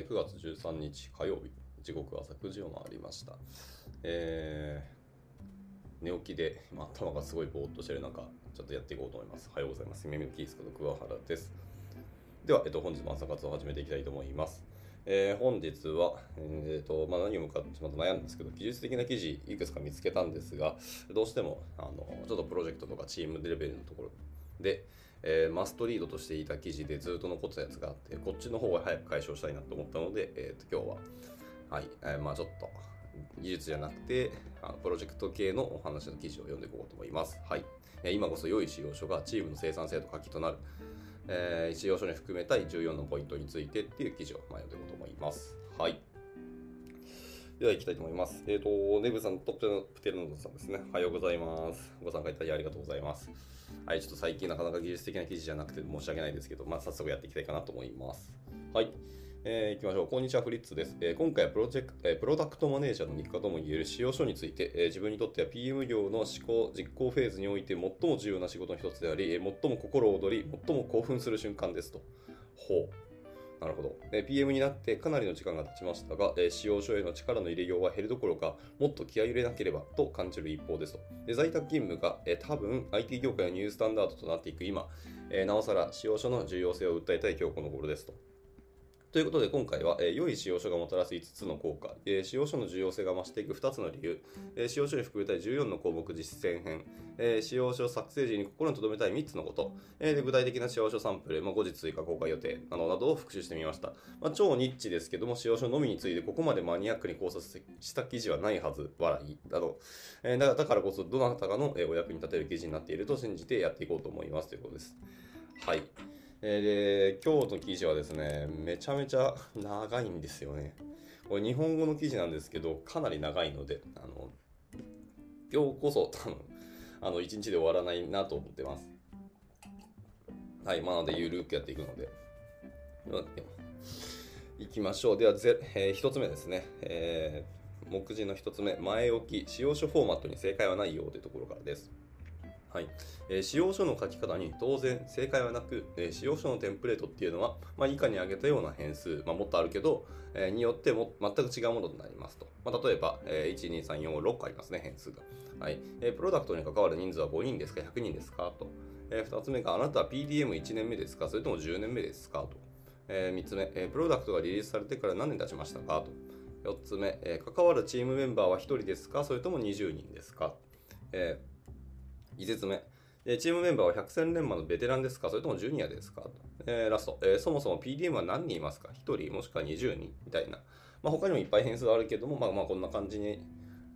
えー9月13日火曜日、時刻は朝9時を回りました。えー寝起きで、まあ、頭がすごいぼーっとしてる中、ちょっとやっていこうと思います。おはようございます。耳のキースこと桑原です。では、えっと、本日も朝活を始めていきたいと思います。えー本日は、えーとまあ、何を向かってちょっと悩んですけど、技術的な記事いくつか見つけたんですが、どうしてもあのちょっとプロジェクトとかチームレベルのところで、えーマストリードとしていた記事でずっと残ったやつがあって、こっちの方は早く解消したいなと思ったので、えー、と今日は、はいえーまあ、ちょっと技術じゃなくてあのプロジェクト系のお話の記事を読んでいこうと思います。はい、えー今こそ良い仕様書がチームの生産性と鍵となる、えー、仕様書に含めたい14のポイントについてっていう記事をまあ読んでいこうと思います。はい。では行きたいと思います。えっ、と、ネブさんとプテルノドさんですね。おはようございます。ご参加いただきありがとうございます。はい、ちょっと最近なかなか技術的な記事じゃなくて申し訳ないですけど、まあ、早速やっていきたいかなと思います。はい。えー、行きましょう。こんにちは、フリッツです。えー今回はプロジェクト、えープロダクトマネージャーの日課ともいえる使用書について、えー自分にとっては PM 業の思考、実行フェーズにおいて最も重要な仕事の一つであり、え最も心躍り、最も興奮する瞬間ですと。ほう。なるほど。え PM になってかなりの時間が経ちましたが、え使用書への力の入れようは減るどころか、もっと気合い入れなければと感じる一方ですと。で在宅勤務が、え多分 IT 業界のニュースタンダードとなっていく今、えなおさら使用書の重要性を訴えたい今日この頃ですと。ということで今回は、えー良い使用書がもたらす5つの効果、えー使用書の重要性が増していく2つの理由、えー使用書に含めたい14の項目実践編、えー使用書作成時に心に留めたい3つのこと、えーで具体的な使用書サンプル、まあ、後日追加公開予定などなどを復習してみました。まあ、超ニッチですけども、使用書のみについてここまでマニアックに考察した記事はないはず、笑い。など、えーだだからこそどなたかのお役に立てる記事になっていると信じてやっていこうと思いますということです。はい。えー、今日の記事はですね、めちゃめちゃ長いんですよね。これ日本語の記事なんですけど、かなり長いので、あの、今日こそ多分、あの、一日で終わらないなと思ってます。はい、まあ、なので、ゆるくやっていくので、いきましょう。では、ぜえー一つ目ですね。えー目次の一つ目、前置き、使用書フォーマットに正解はないよというところからです。はいえー使用書の書き方に当然正解はなく、えー使用書のテンプレートっていうのは、まあ、以下に挙げたような変数、まあ、もっとあるけど、えーによっても全く違うものとなりますと。まあ、例えば、えー1、2、3、4、6個ありますね、変数が。はいえープロダクトに関わる人数は5人ですか、100人ですかと。え2つ目が、あなたは PDM1 年目ですか、それとも10年目ですかと。え3つ目、えープロダクトがリリースされてから何年経ちましたかと。4つ目、えー関わるチームメンバーは1人ですか、それとも20人ですか。え5つ目、えチームメンバーは百戦錬磨のベテランですか？それともジュニアですか？えーラスト、えーそもそも PDM は何人いますか ?1 人もしくは20人みたいな。まあ、他にもいっぱい変数があるけども、まあまあこんな感じに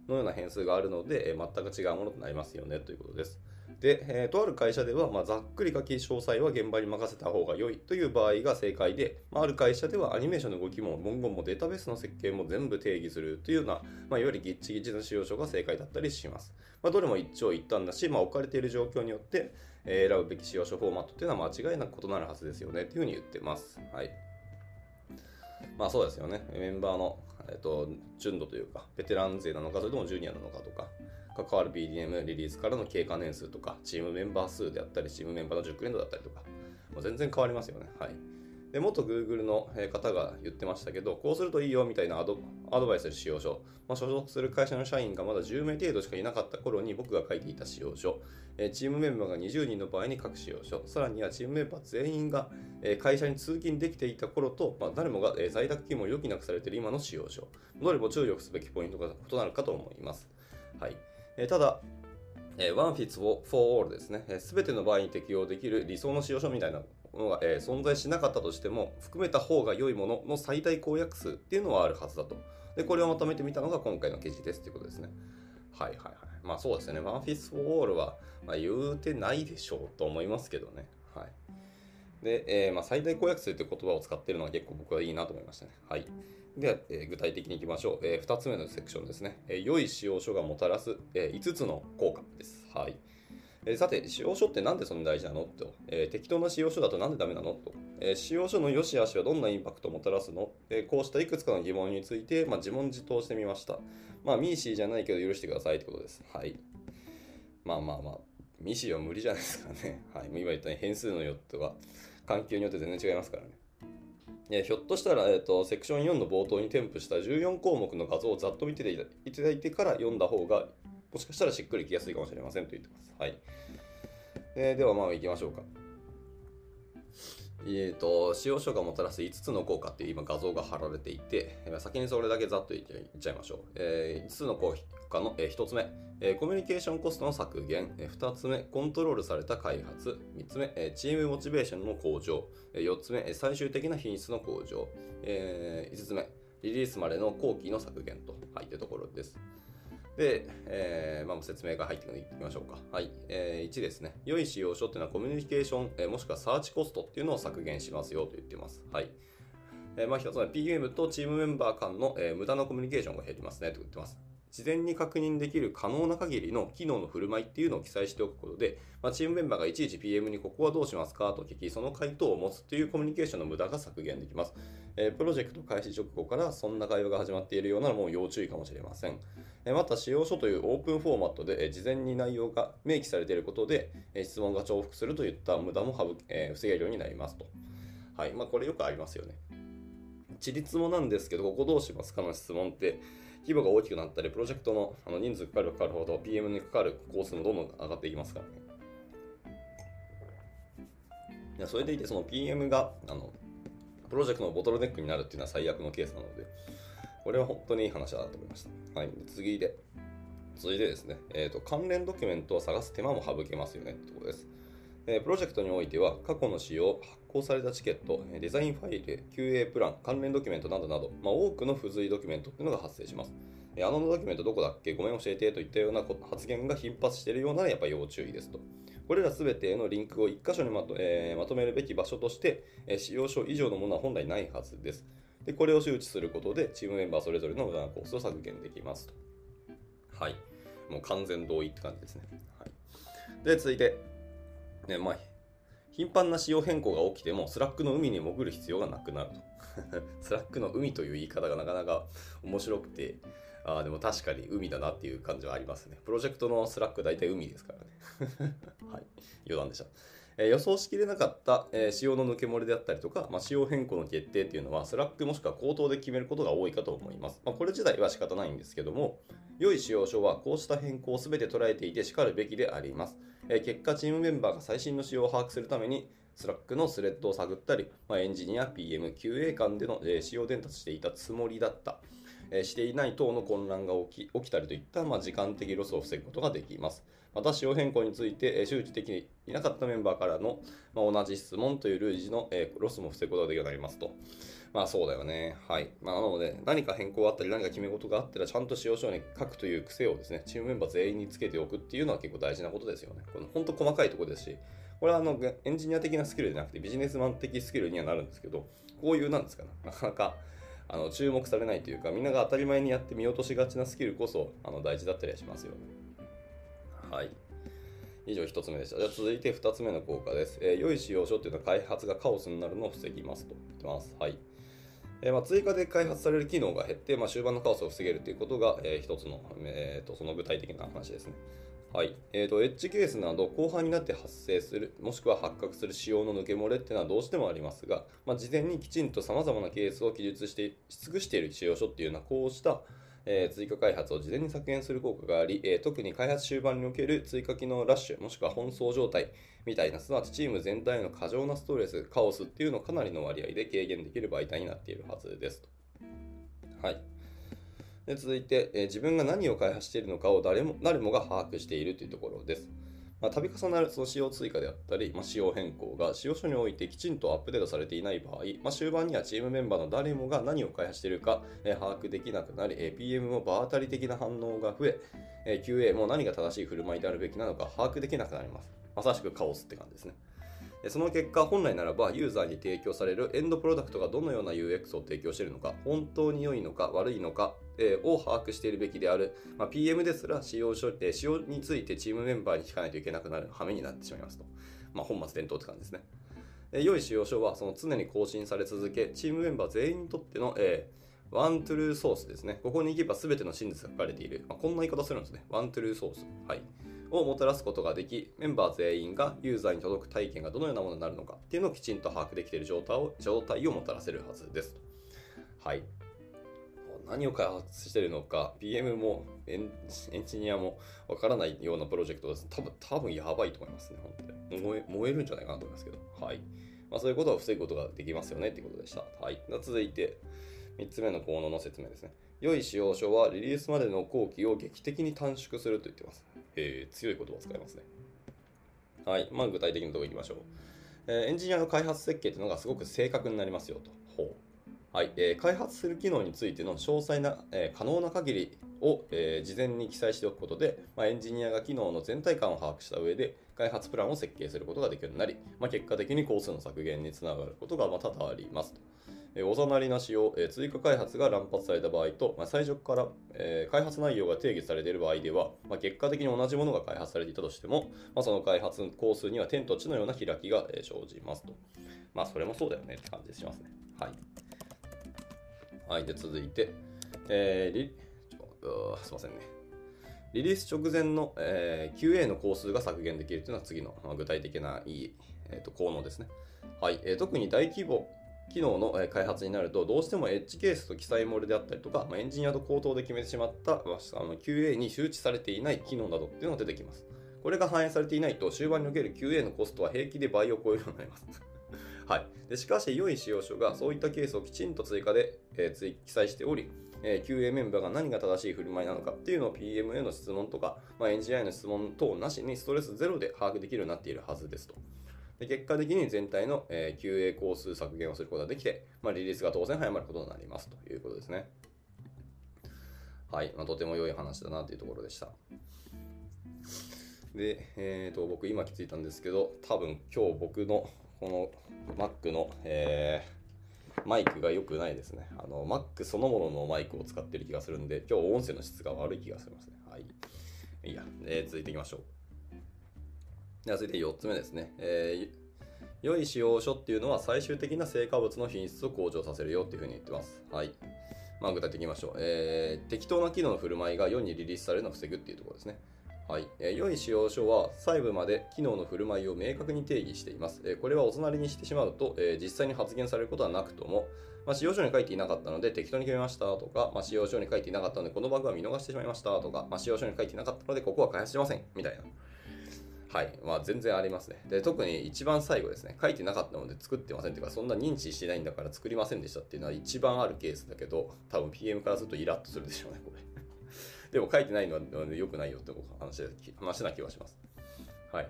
のような変数があるので、えー全く違うものとなりますよねということです。で、えーとある会社では、まあ、ざっくり書き詳細は現場に任せた方が良いという場合が正解で、まあ、ある会社ではアニメーションの動きも文言もデータベースの設計も全部定義するというような、まあ、いわゆるギッチギチな使用書が正解だったりします。まあ、どれも一長一短だし、まあ、置かれている状況によって、え選ぶべき使用書フォーマットっていうのは間違いなく異なるはずですよねというふうに言ってます。はい。まあそうですよね。メンバーの、えっと純度というか、ベテラン勢なのか、それともジュニアなのかとか、関わる BDM リリースからの経過年数とか、チームメンバー数であったり、チームメンバーの熟練度だったりとか、もう全然変わりますよね。はい。で、元 Google の方が言ってましたけど、こうするといいよみたいなアドアドバイスする使用書、まあ、所属する会社の社員がまだ10名程度しかいなかった頃に僕が書いていた使用書、えチームメンバーが20人の場合に書く使用書、さらにはチームメンバー全員がえ会社に通勤できていた頃と、まあ、誰もがえ在宅勤務を余儀なくされている今の使用書、どれも注力すべきポイントが異なるかと思います。はい。えただ、えー One Fits for All ですね。す、べ、ての場合に適用できる理想の使用書みたいなものが、え存在しなかったとしても、含めた方が良いものの最大公約数っていうのはあるはずだと。で、これをまとめてみたのが今回の記事ですということですね。はいはいはい。まあそうですね。One Fits for All は、まあ、言うてないでしょうと思いますけどね。はい。で、えーまあ、最大公約数という言葉を使っているのは結構僕はいいなと思いましたね。はい。では、えー具体的にいきましょう。え2つ目のセクションですね。えー良い使用書がもたらす、え5つの効果です。はい。えさて、使用書ってなんでそんな大事なの？と、えー適当な使用書だとなんでダメなの？と、えー使用書の良し悪しはどんなインパクトをもたらすの、えーこうしたいくつかの疑問について、まあ、自問自答してみました。まあ、ミーシーじゃないけど許してくださいってことです。はい。まあまあまあ、ミーシーは無理じゃないですかね。はい。今言ったように変数の用途が環境によって全然違いますからね。えひょっとしたら、えーと、セクション4の冒頭に添付した14項目の画像をざっと見ていただいてから読んだ方が、もしかしたらしっくりきやすいかもしれませんと言ってます。はい。え、では、まあ、行きましょうか。えーと、使用書がもたらす5つの効果っていう今画像が貼られていて、先にそれだけざっと言っちゃいましょう。えー、5つの効果の、えー、1つ目、えー、コミュニケーションコストの削減、えー、2つ目、コントロールされた開発、3つ目、えー、チームモチベーションの向上、えー、4つ目、最終的な品質の向上、えー、5つ目、リリースまでの後期の削減と。入っているところです。で、えーまあ、説明が入っていきましょうか。はい。えー、1ですね。良い使用書っていうのはコミュニケーション、えー、もしくはサーチコストっていうのを削減しますよと言ってます。はい。えー、まあ、一つ目、PM とチームメンバー間の、えー、無駄なコミュニケーションが減りますねと言ってます。事前に確認できる可能な限りの機能の振る舞いっていうのを記載しておくことで、まあ、チームメンバーがいちいち PM にここはどうしますかと聞き、その回答を持つというコミュニケーションの無駄が削減できます。えー、プロジェクト開始直後からそんな会話が始まっているようならも要注意かもしれません。えー、また、使用書というオープンフォーマットで、えー、事前に内容が明記されていることで、え、質問が重複するといった無駄も省、え、防げるようになりますと。はい。まあ、これよくありますよね。地立もなんですけど、ここどうしますかの質問って、規模が大きくなったり、プロジェクトのあの人数かかるかかるほど PM にかかるコースもどんどん上がっていきますからね。いやそれでいて、その PM があのプロジェクトのボトルネックになるっていうのは最悪のケースなので、これは本当にいい話だなと思いました。はい、次で、続いてですね、えーと、関連ドキュメントを探す手間も省けますよねってことです。えプロジェクトにおいては、過去の使用、発行されたチケット、デザインファイル、QA プラン、関連ドキュメントなどなど、まあ、多くの付随ドキュメントっていうのが発生します。あのドキュメントどこだっけ？ごめん教えてといったような発言が頻発しているようならやっぱ要注意ですと。これらすべてのリンクを1箇所にまと,、えー、まとめるべき場所として、え、使用書以上のものは本来ないはずです。でこれを周知することで、チームメンバーそれぞれの無駄な工数を削減できますと。はい。もう完全同意って感じですね。はい、で、続いて、ね、まあ、頻繁な仕様変更が起きても、 Slack の海に潜る必要がなくなると。Slack の海という言い方がなかなか面白くて、あ、でも確かに海だなっていう感じはありますね。プロジェクトの Slack 大体海ですからね。はい。余談でした。え、予想しきれなかった、え、仕様の抜け漏れであったりとか、ま、仕様変更の決定っていうのは、スラックもしくは口頭で決めることが多いかと思います。ま、これ自体は仕方ないんですけども、良い仕様書はこうした変更を全て捉えていてしかるべきであります。え、結果、チームメンバーが最新の仕様を把握するために、 Slack のスレッドを探ったり、ま、エンジニア、PM、QA 間での、えー、仕様伝達していたつもりだった。え、していない等の混乱が起き起きたりといった、まあ、時間的ロスを防ぐことができます。また、仕様変更について、周知できていなかったメンバーからの、まあ、同じ質問という類似の、えー、ロスも防ぐことができるようになりますと。まあそうだよね。はい。まあなので、何か変更があったり、何か決め事があったら、ちゃんと使用書に書くという癖をですね、チームメンバー全員につけておくっていうのは結構大事なことですよね。この本当細かいとこですし、これはあのエンジニア的なスキルじゃなくてビジネスマン的スキルにはなるんですけど、こういうなんですかね、なかなかあの注目されないというか、みんなが当たり前にやって見落としがちなスキルこそあの大事だったりはしますよね。はい。以上1つ目でした。じゃあ続いて2つ目の効果です。えー、良い使用書っていうのは開発がカオスになるのを防ぎますと言ってます。はい。えー、まあ、追加で開発される機能が減って、まあ、終盤のカオスを防げるということが、えー、一つの、えーと、その具体的な話ですね。はい。えっ、ー、と、エッジケースなど後半になって発生する、もしくは発覚する仕様の抜け漏れっていうのはどうしてもありますが、まあ、事前にきちんと様々なケースを記述して、し尽くしている使用書っていうのは、こうした、えー、追加開発を事前に削減する効果があり、えー、特に開発終盤における追加機能ラッシュ、もしくは奔走状態みたいな、すなわちチーム全体の過剰なストレス、カオスっていうのをかなりの割合で軽減できる媒体になっているはずですと。はい。で続いて、えー、自分が何を開発しているのかを誰も誰もが把握しているというところです。まあ、度重なるその仕様追加であったり、まあ、仕様変更が仕様書においてきちんとアップデートされていない場合、まあ、終盤にはチームメンバーの誰もが何を開発しているか、え、把握できなくなり、え PM も場当たり的な反応が増ええ、QA も何が正しい振る舞いであるべきなのか把握できなくなります。まさしくカオスって感じですね。その結果、本来ならばユーザーに提供されるエンドプロダクトがどのような UX を提供しているのか、本当に良いのか悪いのか、えー、を把握しているべきである、まあ、PM ですら使用書、えー、使用についてチームメンバーに聞かないといけなくなる羽目になってしまいますと。まあ、本末転倒って感じですね。えー、良い使用書はその常に更新され続け、チームメンバー全員にとっての、えー、ワントゥルーソースですね。ここに行けば全ての真実が書かれている。まあ、こんな言い方するんですね。ワントゥルーソース。はい。をもたらすことができ、メンバー全員がユーザーに届く体験がどのようなものになるのかっていうのをきちんと把握できている状態を状態をもたらせるはずです。はい。何を開発してるのか、PM もエンジニアもわからないようなプロジェクトです。多分、多分やばいと思いますね、本当に。燃え燃えるんじゃないかなと思いますけど。はい。まあ、そういうことを防ぐことができますよねっていうことでした。はい。続いて、3つ目の効能の説明ですね。良い使用書はリリースまでの工期を劇的に短縮すると言ってます。えー、強い言葉を使いますね。はい。まあ、具体的なところいきましょう。えーエンジニアの開発設計というのがすごく正確になりますよと。ほう。はいえー開発する機能についての詳細な、えー可能な限りを、え事前に記載しておくことで、まあ、エンジニアが機能の全体感を把握した上で開発プランを設計することができるようになり、まあ、結果的に工数の削減につながることがま多々あります。おざなりなしを、追加開発が乱発された場合と、ま、最初から、え開発内容が定義されている場合では、ま、結果的に同じものが開発されていたとしても、ま、その開発工数には天と地のような開きが、生じますと。まあ、それもそうだよねって感じしますね。はい。はい、で続いて、えーリすいませんね。リリース直前の、えー QA の工数が削減できるというのは次の、まあ具体的ないい、えーと効能ですね。はいえー特に大規模機能の開発になると、どうしてもエッジケースと記載漏れであったりとか、まあ、エンジニアと口頭で決めてしまった、まあの QA に周知されていない機能などっていうのが出てきます。これが反映されていないと、終盤における QA のコストは平気で倍を超えるようになります。はい、でしかし、良い使用書がそういったケースをきちんと追加で、えー記載しており、えー QA メンバーが何が正しい振る舞いなのかっていうのを PM への質問とか、まあ、エンジニアへの質問等なしにストレスゼロで把握できるようになっているはずですと。で結果的に全体の、え QA 工数削減をすることができて、まあ、リリースが当然早まることになりますということですね。はい、まあ、とても良い話だなというところでした。で、えー、と僕今気づいたんですけど、多分今日僕のこの Mac の、えーマイクが良くないですね。あの Mac そのもののマイクを使ってる気がするんで、今日音声の質が悪い気がしますね。は。いいや、えー続いていきましょう。では続いて4つ目ですね。えー良い使用書っていうのは最終的な成果物の品質を向上させるよっていうふうに言ってます。はい。まあ具体的に言いましょう。えー適当な機能の振る舞いが世にリリースされるのを防ぐっていうところですね。はい、えー良い使用書は細部まで機能の振る舞いを明確に定義しています。えーこれはお隣にしてしまうと、えー実際に発言されることはなくとも、まあ、使用書に書いていなかったので適当に決めましたとか、まあ、使用書に書いていなかったのでこのバグは見逃してしまいましたとか、まあ、使用書に書いていなかったのでここは開発しませんみたいな。はい。まあ全然ありますね。で、特に一番最後ですね。書いてなかったので作ってませんっていうか、そんな認知してないんだから作りませんでしたっていうのは一番あるケースだけど、多分 PM からするとイラッとするでしょうね、これ。でも書いてないのは良くないよって話話な気はします。はい。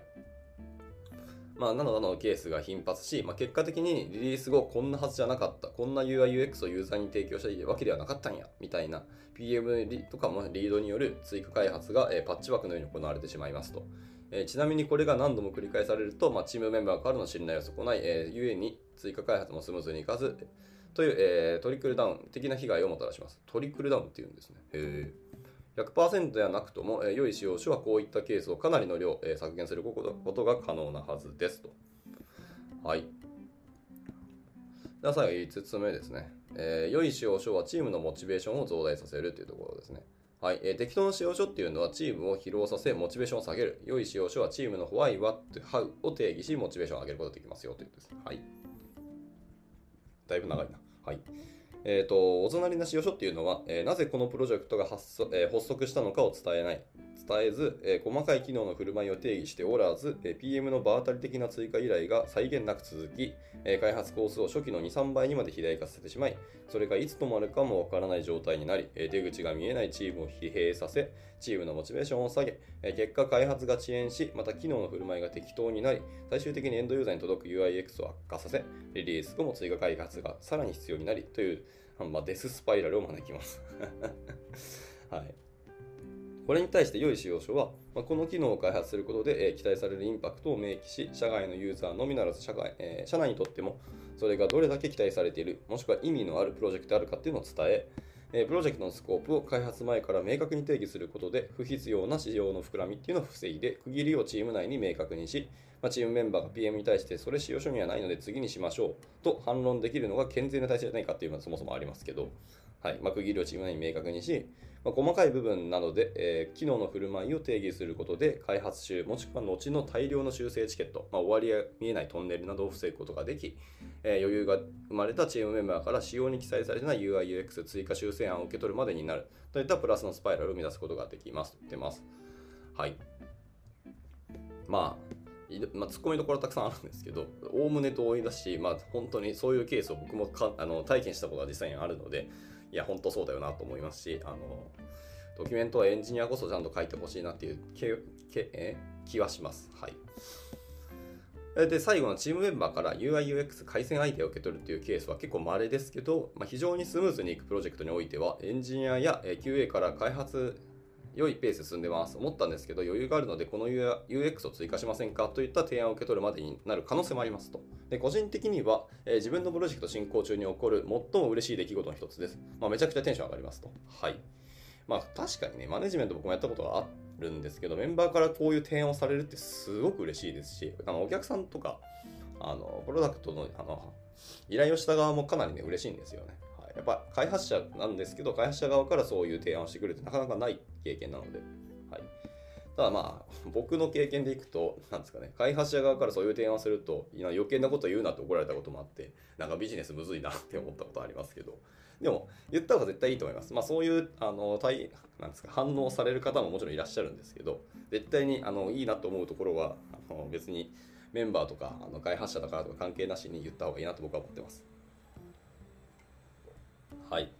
まあ、などなのケースが頻発し、まあ、結果的にリリース後こんなはずじゃなかった、こんな UI/UX をユーザーに提供したいわけではなかったんや、みたいな PM とかもリードによる追加開発が、えパッチワークのように行われてしまいますと。えーちなみにこれが何度も繰り返されると、まあ、チームメンバーからの信頼を損ない、えー、ゆえに追加開発もスムーズにいかず、という、えートリクルダウン的な被害をもたらします。トリクルダウンっていうんですね。へー100%ではなくとも、えー良い使用書はこういったケースをかなりの量、えー削減することことが可能なはずですと。はい。では最後5つ目ですね。えー良い使用書はチームのモチベーションを増大させるというところですね。はい、えー適当な使用書っていうのはチームを疲労させ、モチベーションを下げる。良い使用書はチームの Why, What, How を定義し、モチベーションを上げることができますよということです。はい。だいぶ長いな。はい。えっ、と、お隣な使用書っていうのは、えーなぜこのプロジェクトが発足,、えー発足したのかを伝えない。伝えず、えー細かい機能の振る舞いを定義しておらず、えー PM の場当たり的な追加依頼が際限なく続き、えー開発コースを初期の2、3倍にまで肥大化させてしまい、それがいつ止まるかもわからない状態になり、えー出口が見えないチームを疲弊させ、チームのモチベーションを下げ、えー結果開発が遅延し、また機能の振る舞いが適当になり、最終的にエンドユーザーに届く UIX を悪化させ、リリース後も追加開発がさらに必要になりという、まあ、デススパイラルを招きます。はい。これに対して良い使用書は、ま、この機能を開発することで、え期待されるインパクトを明記し、社外のユーザーのみならず社外、え社内にとっても、それがどれだけ期待されている、もしくは意味のあるプロジェクトであるかっていうのを伝え、えプロジェクトのスコープを開発前から明確に定義することで、不必要な市場の膨らみっていうのを防いで、区切りをチーム内に明確にし、ま、チームメンバーが PM に対して、それ使用書にはないので次にしましょうと反論できるのが健全な体制じゃないかっていうのはそもそもありますけど、はい。まあ、区切りをチーム内に明確にし、まあ、細かい部分などで、えー、機能の振る舞いを定義することで、開発中、もしくは後の大量の修正チケット、まあ、終わりが見えないトンネルなどを防ぐことができ、えー、余裕が生まれたチームメンバーから仕様に記載されてない UI、UX 追加修正案を受け取るまでになるといったプラスのスパイラルを生み出すことができますと言ってます。はい。まあ、まあ、ツッコミどころたくさんあるんですけど、おおむね同意だし、まあ、本当にそういうケースを僕もかあの体験したことが実際にあるので、いや、本当そうだよなと思いますし、あの、ドキュメントはエンジニアこそちゃんと書いてほしいなっていうけけえ？気はします。はい。で、最後のチームメンバーから UI、UX 回線アイデアを受け取るというケースは結構稀ですけど、まあ、非常にスムーズにいくプロジェクトにおいては、エンジニアや QA から開発良いペース進んでます。思ったんですけど、余裕があるので、この UX を追加しませんか？といった提案を受け取るまでになる可能性もありますと。で、個人的には、えー、自分のプロジェクト進行中に起こる最も嬉しい出来事の一つです。まあ、めちゃくちゃテンション上がりますと。はい。まあ、確かにね、マネジメント僕もやったことがあるんですけど、メンバーからこういう提案をされるってすごく嬉しいですし、あのお客さんとか、あの、プロダクトの、あの、依頼をした側もかなりね、嬉しいんですよね。やっぱ開発者なんですけど、開発者側からそういう提案をしてくるってなかなかない経験なので、はいただまあ、僕の経験でいくと、なんですかね、開発者側からそういう提案をすると、余計なこと言うなって怒られたこともあって、なんかビジネスむずいなって思ったことありますけど、でも、言った方が絶対いいと思います。まあそういう、あの、対、なんですか、反応される方ももちろんいらっしゃるんですけど、絶対に、あの、いいなと思うところは、あの別にメンバーとか、あの開発者だからとか関係なしに言った方がいいなと僕は思ってます。はい。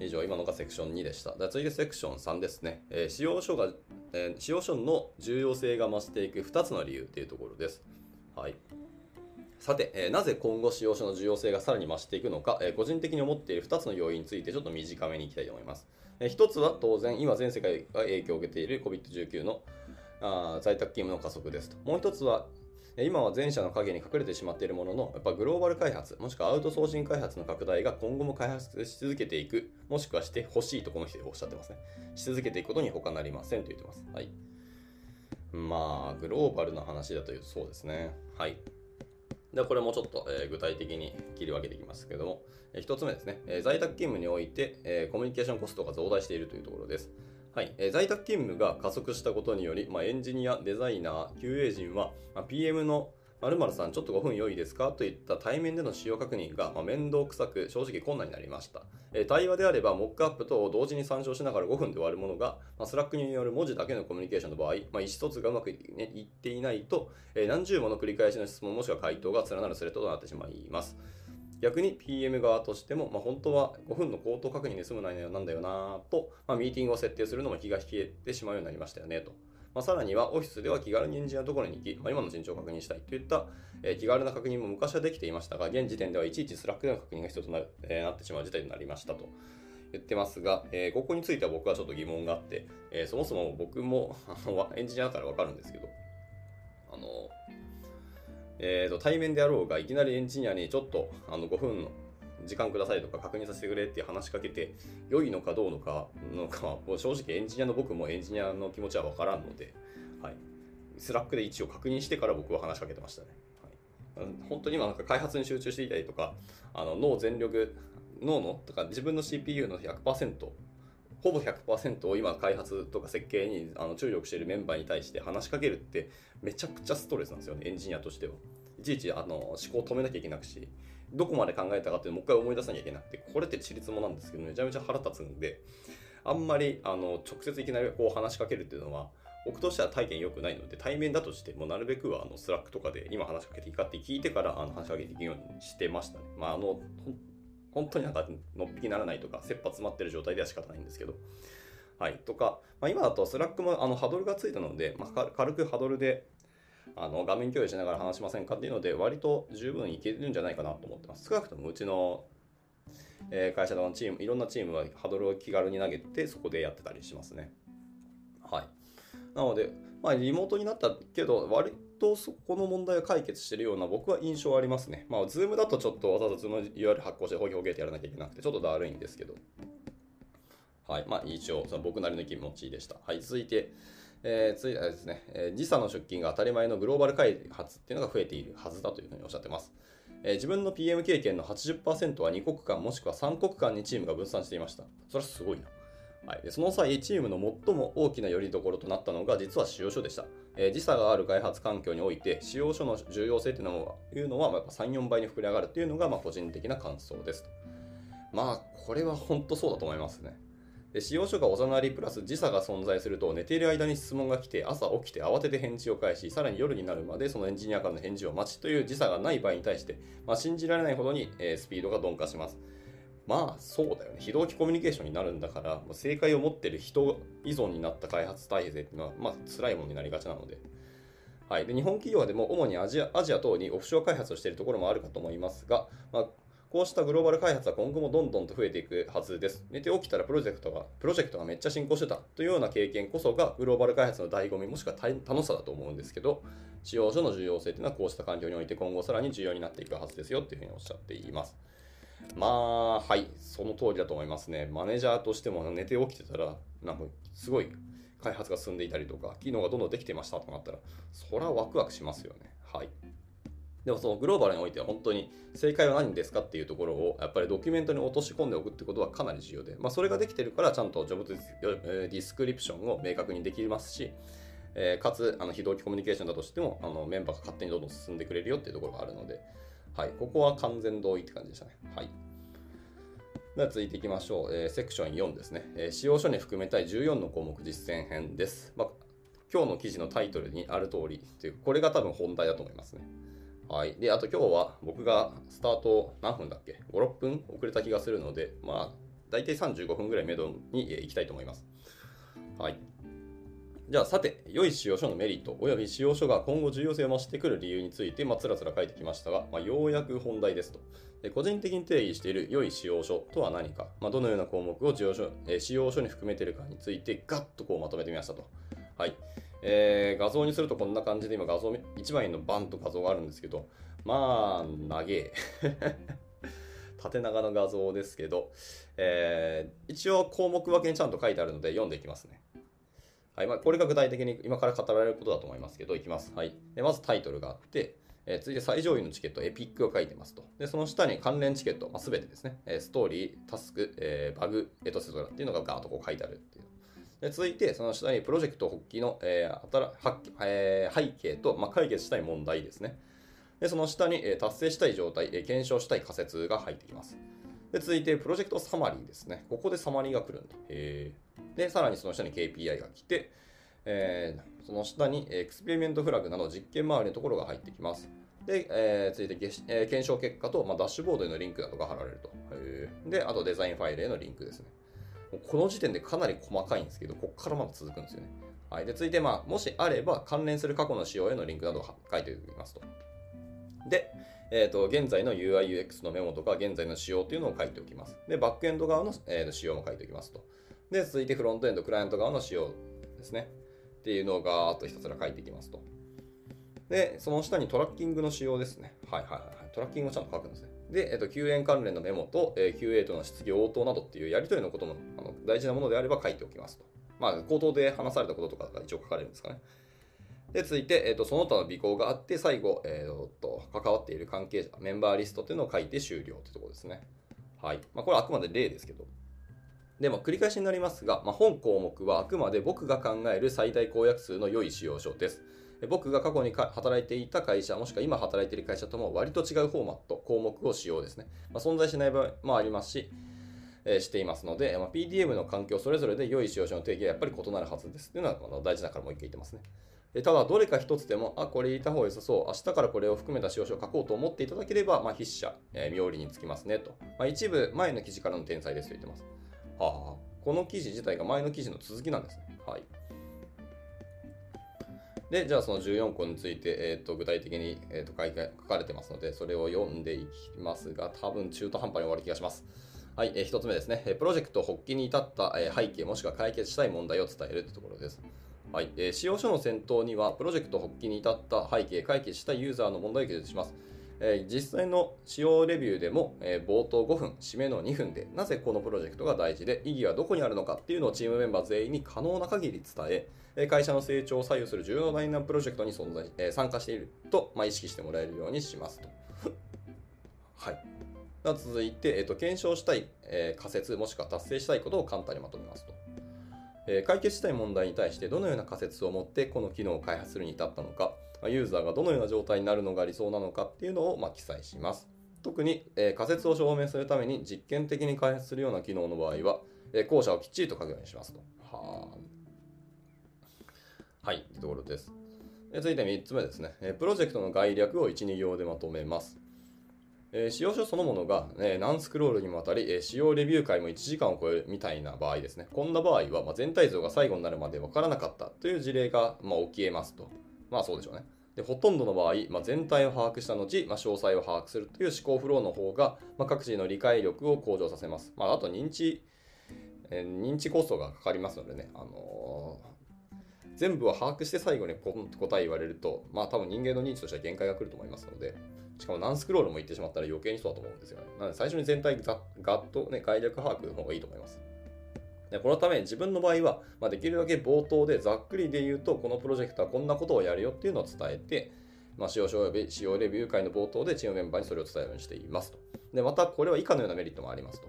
以上、今のがセクション2でした。続いてセクション3ですね。えー、使用書が、えー、使用書の重要性が増していく2つの理由というところです。はい。さて、えー、なぜ今後使用書の重要性がさらに増していくのか、えー、個人的に思っている2つの要因についてちょっと短めにいきたいと思います。えー、1つは当然、今全世界が影響を受けている COVID-19 のあ在宅勤務の加速ですと。もう1つは、今は前者の影に隠れてしまっているものの、やっぱグローバル開発、もしくはアウトソーシング開発の拡大が今後も開発し続けていく、もしくはしてほしいとこの人でおっしゃってますね。し続けていくことに他なりませんと言ってます。はい。まあ、グローバルな話だというとそうですね。はい。では、これもちょっと、え、具体的に切り分けていきますけども、え、1つ目ですね、え、在宅勤務において、えコミュニケーションコストが増大しているというところです。はい、え在宅勤務が加速したことにより、まあ、エンジニア、デザイナー、QA 陣は、まあ、PM の〇〇さん、ちょっと5分良いですか？といった対面での仕様確認が、まあ、面倒くさく、正直困難になりました。えー、対話であれば、モックアップと同時に参照しながら5分で終わるものが、まあ、 Slack による文字だけのコミュニケーションの場合、まあ、意思疎通がうまくい,、ね、いっていないと、えー、何十もの繰り返しの質問もしくは回答が連なるスレッドとなってしまいます。逆に PM 側としても、まあ、本当は5分の口頭確認で済む内容なんだよなと、まあ、ミーティングを設定するのも気が引けてしまうようになりましたよねと。まあ、さらにはオフィスでは気軽にエンジニアのところに行き、まあ、今の進捗を確認したいといった、えー、気軽な確認も昔はできていましたが、現時点ではいちいち Slack での確認が必要とな、えー、なってしまう事態になりましたと。言ってますが、えー、ここについては僕はちょっと疑問があって、えー、そもそも僕もエンジニアだからわかるんですけど、あの、えーと、対面であろうが、いきなりエンジニアにちょっとあの5分の時間くださいとか確認させてくれって話しかけて、良いのかどうのかのかは、正直エンジニアの僕もエンジニアの気持ちはわからんので、はい。 Slack で一応確認してから僕は話しかけてましたね。はい、本当に今なんか開発に集中していたりとか、あの脳全力、脳のとか自分の CPU の100%、ほぼ100%を今開発とか設計にあの注力しているメンバーに対して話しかけるってめちゃくちゃストレスなんですよね、エンジニアとしては。いちいちあの思考を止めなきゃいけなくし、どこまで考えたかっていうのをもう一回思い出さなきゃいけなくて、これってちりつもなんですけど、めちゃめちゃ腹立つんで、あんまりあの直接いきなりこう話しかけるっていうのは、僕としては体験良くないので、対面だとしてもなるべくはあのスラックとかで今話しかけていいかって聞いてからあの話しかけていくようにしてましたね。まああの、本当になんかのっぴきならないとか、切羽詰まってる状態では仕方ないんですけど。はい。とか、まあ、今だとスラックもあのハドルがついたので、まあ、軽くハドルであの画面共有しながら話しませんかっていうので、割と十分いけるんじゃないかなと思ってます。少なくともうちの、え、会社のチーム、いろんなチームはハドルを気軽に投げて、そこでやってたりしますね。はい。なので、まあ、リモートになったけど、割とそこの問題を解決しているような僕は印象ありますね。まあ、ズームだとちょっとわざわざズームの UR 発行してホゲホゲってやらなきゃいけなくて、ちょっとだるいんですけど。はい。まあ、一応、その僕なりの気持ちでした。はい。続いて、えー、ついですね、えー、時差の出勤が当たり前のグローバル開発っていうのが増えているはずだというふうにおっしゃってます。えー、自分の PM 経験の80%は2国間もしくは3国間にチームが分散していました。それはすごいな。はい、でその際、チームの最も大きな拠り所となったのが実は使用書でした。えー、時差がある開発環境において、使用書の重要性というのはいうのは、まあ、3、4倍に膨れ上がるというのが、まあ、個人的な感想です。まあ、これは本当そうだと思いますね。で使用書がおざなりプラス時差が存在すると寝ている間に質問が来て朝起きて慌てて返事を返しさらに夜になるまでそのエンジニアからの返事を待ちという時差がない場合に対して、まあ、信じられないほどに、えー、スピードが鈍化しますまあそうだよね非同期コミュニケーションになるんだから正解を持ってる人依存になった開発体制っていうのはまあ辛いものになりがちなのではい、で日本企業でも主にアジアアジア等にオフショア開発をしているところもあるかと思いますが、まあ、こうしたグローバル開発は今後もどんどんと増えていくはずです。寝て起きたらプロジェクトが、プロジェクトがめっちゃ進行してたというような経験こそがグローバル開発の醍醐味もしくは楽しさだと思うんですけど、使用書の重要性というのはこうした環境において今後さらに重要になっていくはずですよというふうにおっしゃっています。まあ、はい、その通りだと思いますね。マネージャーとしても寝て起きてたら、なんかすごい開発が進んでいたりとか、機能がどんどんできてましたとなったら、そりゃワクワクしますよね。はい。でもそのグローバルにおいては本当に正解は何ですかっていうところをやっぱりドキュメントに落とし込んでおくってことはかなり重要で、まあ、それができてるからちゃんとジョブディスクリプションを明確にできますし、えー、かつあの非同期コミュニケーションだとしてもあのメンバーが勝手にどんどん進んでくれるよっていうところがあるので、はい、ここは完全同意って感じでしたね。はい。では続いていきましょう。えー、セクション4ですね、えー。使用書に含めたい14の項目実践編です。まあ、今日の記事のタイトルにある通りという、これが多分本題だと思いますね。はい。で、あと今日は僕がスタート何分だっけ ?5、6分遅れた気がするので、まあ、大体35分ぐらいめどに行きたいと思います。はい。じゃあ、さて、良い使用書のメリット、および使用書が今後重要性を増してくる理由について、まあ、つらつら書いてきましたが、まあ、ようやく本題ですと。で個人的に定義している良い使用書とは何か、まあ、どのような項目を使用書,、えー、使用書に含めているかについて、ガッとこうまとめてみましたと。はい。えー、画像にするとこんな感じで今画像1枚のバンと画像があるんですけど、まあ、長え。縦長の画像ですけど、えー、一応項目分けにちゃんと書いてあるので読んでいきますね。はいまあ、これが具体的に今から語られることだと思いますけど、いきます。はい、でまずタイトルがあって、えー、続いて最上位のチケット、エピックを書いてますと。で、その下に関連チケット、まあ、全てですね、ストーリー、タスク、えー、バグ、エトセトラっていうのがガーッとこう書いてあるっていう。で続いて、その下にプロジェクト発起の、えーえー、背景と、まあ、解決したい問題ですね。で、その下に、え達成したい状態、え検証したい仮説が入ってきます。で、続いて、プロジェクトサマリーですね。ここでサマリーが来るんだ。へで、さらにその下に KPI が来て、えー、その下にエクスペリメントフラグなど実験周りのところが入ってきます。で、えー、続いて、えー、検証結果と、まあ、ダッシュボードへのリンクなどが貼られると。で、あとデザインファイルへのリンクですね。この時点でかなり細かいんですけど、ここからまだ続くんですよね。はい。で、続いて、まあ、もしあれば関連する過去の仕様へのリンクなどを書いておきますと。で、えーと、現在の UIUX のメモとか現在の仕様というのを書いておきます。で、バックエンド側の、えー、仕様も書いておきますと。で、続いてフロントエンド、クライアント側の仕様ですね。っていうのをガーッとひたすら書いていきますと。で、その下にトラッキングの仕様ですね。はいはいはい。トラッキングをちゃんと書くんですね。で、えっ、ー、と、救援関連のメモと、えー、QA との質疑応答などっていうやり取りのこともあの大事なものであれば書いておきますと。まあ、口頭で話されたこととかが一応書かれるんですかね。で、続いて、えっ、ー、と、その他の尾行があって、最後、えっ、ー、と、関わっている関係者、メンバーリストっていうのを書いて終了ってところですね。はい。まあ、これはあくまで例ですけど。で、も繰り返しになりますが、まあ、本項目はあくまで僕が考える最大公約数の良い使用書です。僕が過去に働いていた会社、もしくは今働いている会社とも割と違うフォーマット、項目を使用ですね。まあ、存在しない場合もありますし、えー、していますので、まあ、PDM の環境それぞれで良い使用書の定義はやっぱり異なるはずですっていうのは大事だからもう一回言ってますね。ただ、どれか一つでも、あ、これ入れた方が良さそう、明日からこれを含めた使用書を書こうと思っていただければ、まあ、筆者、えー、妙理につきますねと。まあ、一部、前の記事からの天才ですと言ってます。はあ、この記事自体が前の記事の続きなんですね。はい。で、じゃあその14個について、えー、と具体的に、えー、と書書かれてますので、それを読んでいきますが、多分中途半端に終わる気がします。はい、えー、1つ目ですね。プロジェクト発起に至った、え背景もしくは解決したい問題を伝えるというところです。はい、えー、使用書の先頭には、プロジェクト発起に至った背景、解決したユーザーの問題を記述します。えー実際の使用レビューでも、えー冒頭5分、締めの2分で、なぜこのプロジェクトが大事で、意義はどこにあるのかっていうのをチームメンバー全員に可能な限り伝え、えー会社の成長を左右する重要なプロジェクトに存在、えー参加していると、まあ、意識してもらえるようにしますと。はい。続いて、えーと、検証したい、えー仮説もしくは達成したいことを簡単にまとめますと。え解決したい問題に対してどのような仮説を持ってこの機能を開発するに至ったのか、ユーザーがどのような状態になるのが理想なのかっていうのをま記載します。特に、え仮説を証明するために実験的に開発するような機能の場合は、えー後者をきっちりと書くようにしますと。は。はい、というところです。続いて3つ目ですね。プロジェクトの概略を1、2行でまとめます。えー使用書そのものが、えー何スクロールにもわたり、えー使用レビュー会も1時間を超えるみたいな場合ですね。こんな場合は、まあ、全体像が最後になるまで分からなかったという事例が、まあ、起きえますと。まあそうでしょうね。でほとんどの場合、まあ、全体を把握した後、まあ、詳細を把握するという思考フローの方が、まあ、各自の理解力を向上させます。まあ、あと認知、えー認知コストがかかりますのでね、あのー全部を把握して最後にこ答え言われると、まあ多分人間の認知としては限界が来ると思いますので、しかも何スクロールも言ってしまったら余計にそうだと思うんですよね。なので最初に全体がガッとね、概略把握の方がいいと思います。でこのため自分の場合は、まあ、できるだけ冒頭でざっくりで言うと、このプロジェクトはこんなことをやるよっていうのを伝えて、まあ、使用書及び使用レビュー会の冒頭でチームメンバーにそれを伝えるようにしていますと。で、またこれは以下のようなメリットもありますと。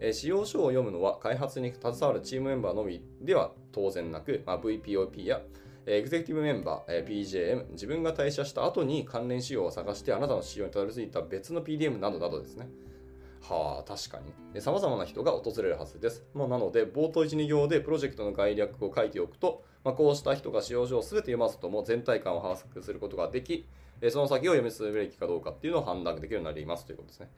えー使用書を読むのは開発に携わるチームメンバーのみでは当然なく、まあ、VPOP やエグゼクティブメンバー、え pjm、自分が退社した後に関連仕様を探してあなたの仕様にたどり着いた別の PDM などなどですね。はあ、確かに。で様々な人が訪れるはずです。まあ、なので、冒頭1、2行でプロジェクトの概略を書いておくと、まあ、こうした人が使用書を全て読ますとも全体感を把握することができ、その先を読み進めるべきかどうかっていうのを判断できるようになりますということですね。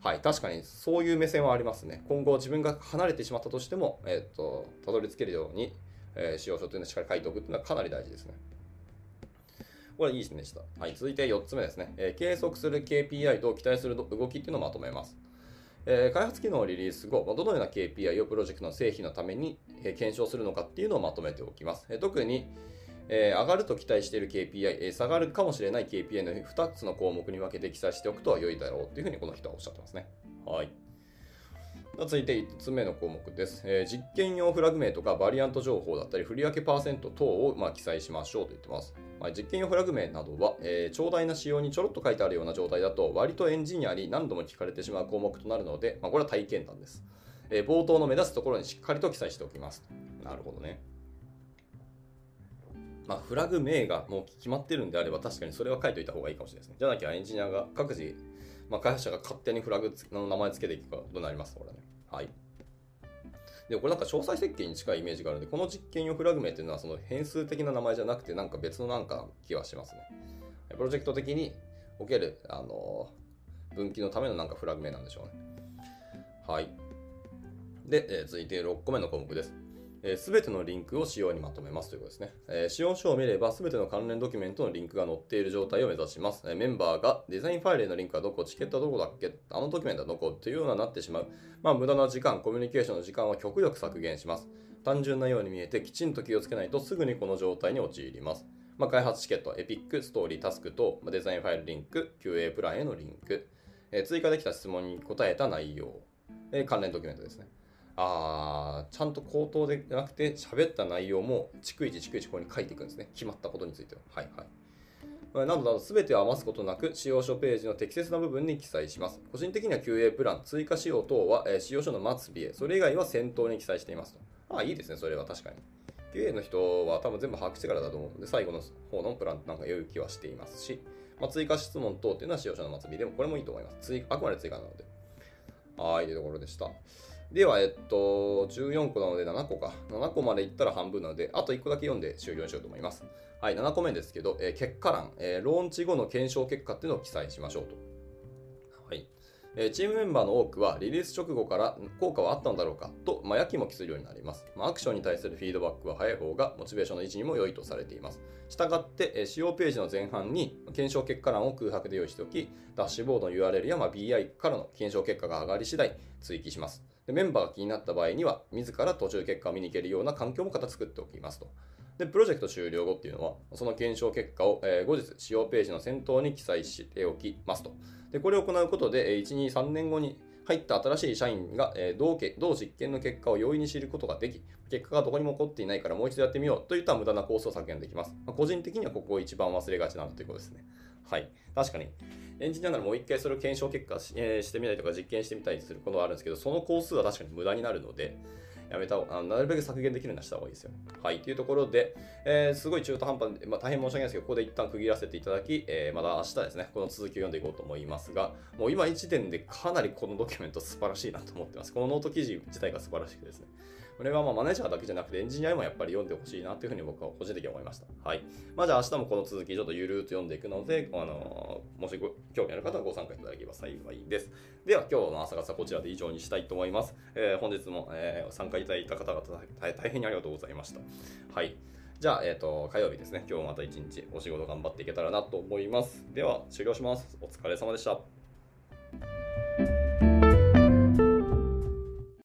はい、確かにそういう目線はありますね。今後自分が離れてしまったとしても、えっ、と、たどり着けるように、えー使用書というのをしっかり書いておくというのはかなり大事ですね。これいいですねでした。はい、続いて4つ目ですね。えー計測する KPI と期待する動きっていうのをまとめます。えー開発機能をリリース後、まあどのような KPI をプロジェクトの製品のために、えー検証するのかっていうのをまとめておきます。えー特に、えー上がると期待している KPI、えー下がるかもしれない KPI の2つの項目に分けて記載しておくと良いだろうというふうにこの人はおっしゃってますね。はい。続いて5つ目の項目です、えー実験用フラグ名とかバリアント情報だったり、振り分けパーセント等をま記載しましょうと言ってます。まあ、実験用フラグ名などは、えー長大な仕様にちょろっと書いてあるような状態だと、割とエンジニアに何度も聞かれてしまう項目となるので、まあ、これは体験談です、えー冒頭の目立つところにしっかりと記載しておきます。なるほどね。まあ、フラグ名がもう決まってるんであれば、確かにそれは書いておいた方がいいかもしれないですね。じゃなきゃエンジニアが各自、まあ、開発者が勝手にフラグの名前つけていくことになります、これね。はい。でこれなんか詳細設計に近いイメージがあるんで、この実験用フラグ名っていうのはその変数的な名前じゃなくて、なんか別のなんか気はしますね。プロジェクト的における、あの分岐のためのなんかフラグ名なんでしょうね。はい。で、えー続いて6個目の項目です。す、べ、てのリンクを仕様にまとめますということですね。えー使用書を見れば、すべての関連ドキュメントのリンクが載っている状態を目指します。えーメンバーがデザインファイルへのリンクはどこ、チケットはどこだっけ、あのドキュメントはどこというようななってしまう。まあ、無駄な時間、コミュニケーションの時間は極力削減します。単純なように見えて、きちんと気をつけないとすぐにこの状態に陥ります。まあ、開発チケット、エピック、ストーリー、タスクと、まあデザインファイルリンク、QA プランへのリンク、えー追加できた質問に答えた内容、えー関連ドキュメントですね。あーちゃんと口頭でなくて喋った内容も逐一逐一ここに書いていくんですね。決まったことについては。はいはい。などなど全てを余すことなく使用書ページの適切な部分に記載します。個人的には QA プラン、追加使用等は、えー使用書の末尾へ、それ以外は先頭に記載していますと。ああ、いいですね、それは確かに。QA の人は多分全部把握してからだと思うので、最後の方のプランなんか良い気はしていますし、まあ、追加質問等っていうのは使用書の末尾でもこれもいいと思います。追あくまで追加なので。はい、というところでした。では、えっと、14個なので7個か。7個までいったら半分なので、あと1個だけ読んで終了にしようと思います。はい、7個目ですけど、えー結果欄、えーローンチ後の検証結果っていうのを記載しましょうと。はい。えーチームメンバーの多くは、リリース直後から効果はあったのだろうかと、まあ、やきもきするようになります。まあ、アクションに対するフィードバックは早い方が、モチベーションの維持にも良いとされています。したがって、えー使用ページの前半に検証結果欄を空白で用意しておき、ダッシュボードの URL や、まあ、BI からの検証結果が上がり次第追記します。でメンバーが気になった場合には、自ら途中結果を見に行けるような環境も型作っておきますと。で、プロジェクト終了後っていうのは、その検証結果を、えー後日使用ページの先頭に記載しておきますと。で、これを行うことで、1、2、3年後に入った新しい社員が、えー同け同実験の結果を容易に知ることができ、結果がどこにも残っていないからもう一度やってみようといった無駄な工数を削減できます。まあ個人的にはここを一番忘れがちなんだということですね。はい。確かに、エンジニアならもう一回それを検証結果し,、えーしてみたりとか実験してみたりすることはあるんですけど、その工数は確かに無駄になるので、やめた方あなるべく削減できるようにした方がいいですよ。はい。というところで、えーすごい中途半端で、まあ、大変申し訳ないですけど、ここで一旦区切らせていただき、えーまた明日ですね、この続きを読んでいこうと思いますが、もう今時点でかなりこのドキュメント素晴らしいなと思ってます。このノート記事自体が素晴らしくてですね。これはまマネージャーだけじゃなくてエンジニアにもやっぱり読んでほしいなというふうに僕は個人的に思いました。はい。まあじゃあ明日もこの続きちょっとゆるーっと読んでいくので、あのーもしご興味ある方はご参加いただければ幸いです。では今日の朝方こちらで以上にしたいと思います。えー本日も、えー参加いただいた方々大変にありがとうございました。はい。じゃあ、えっ、と、火曜日ですね。今日もまた一日お仕事頑張っていけたらなと思います。では、終了します。お疲れ様でした。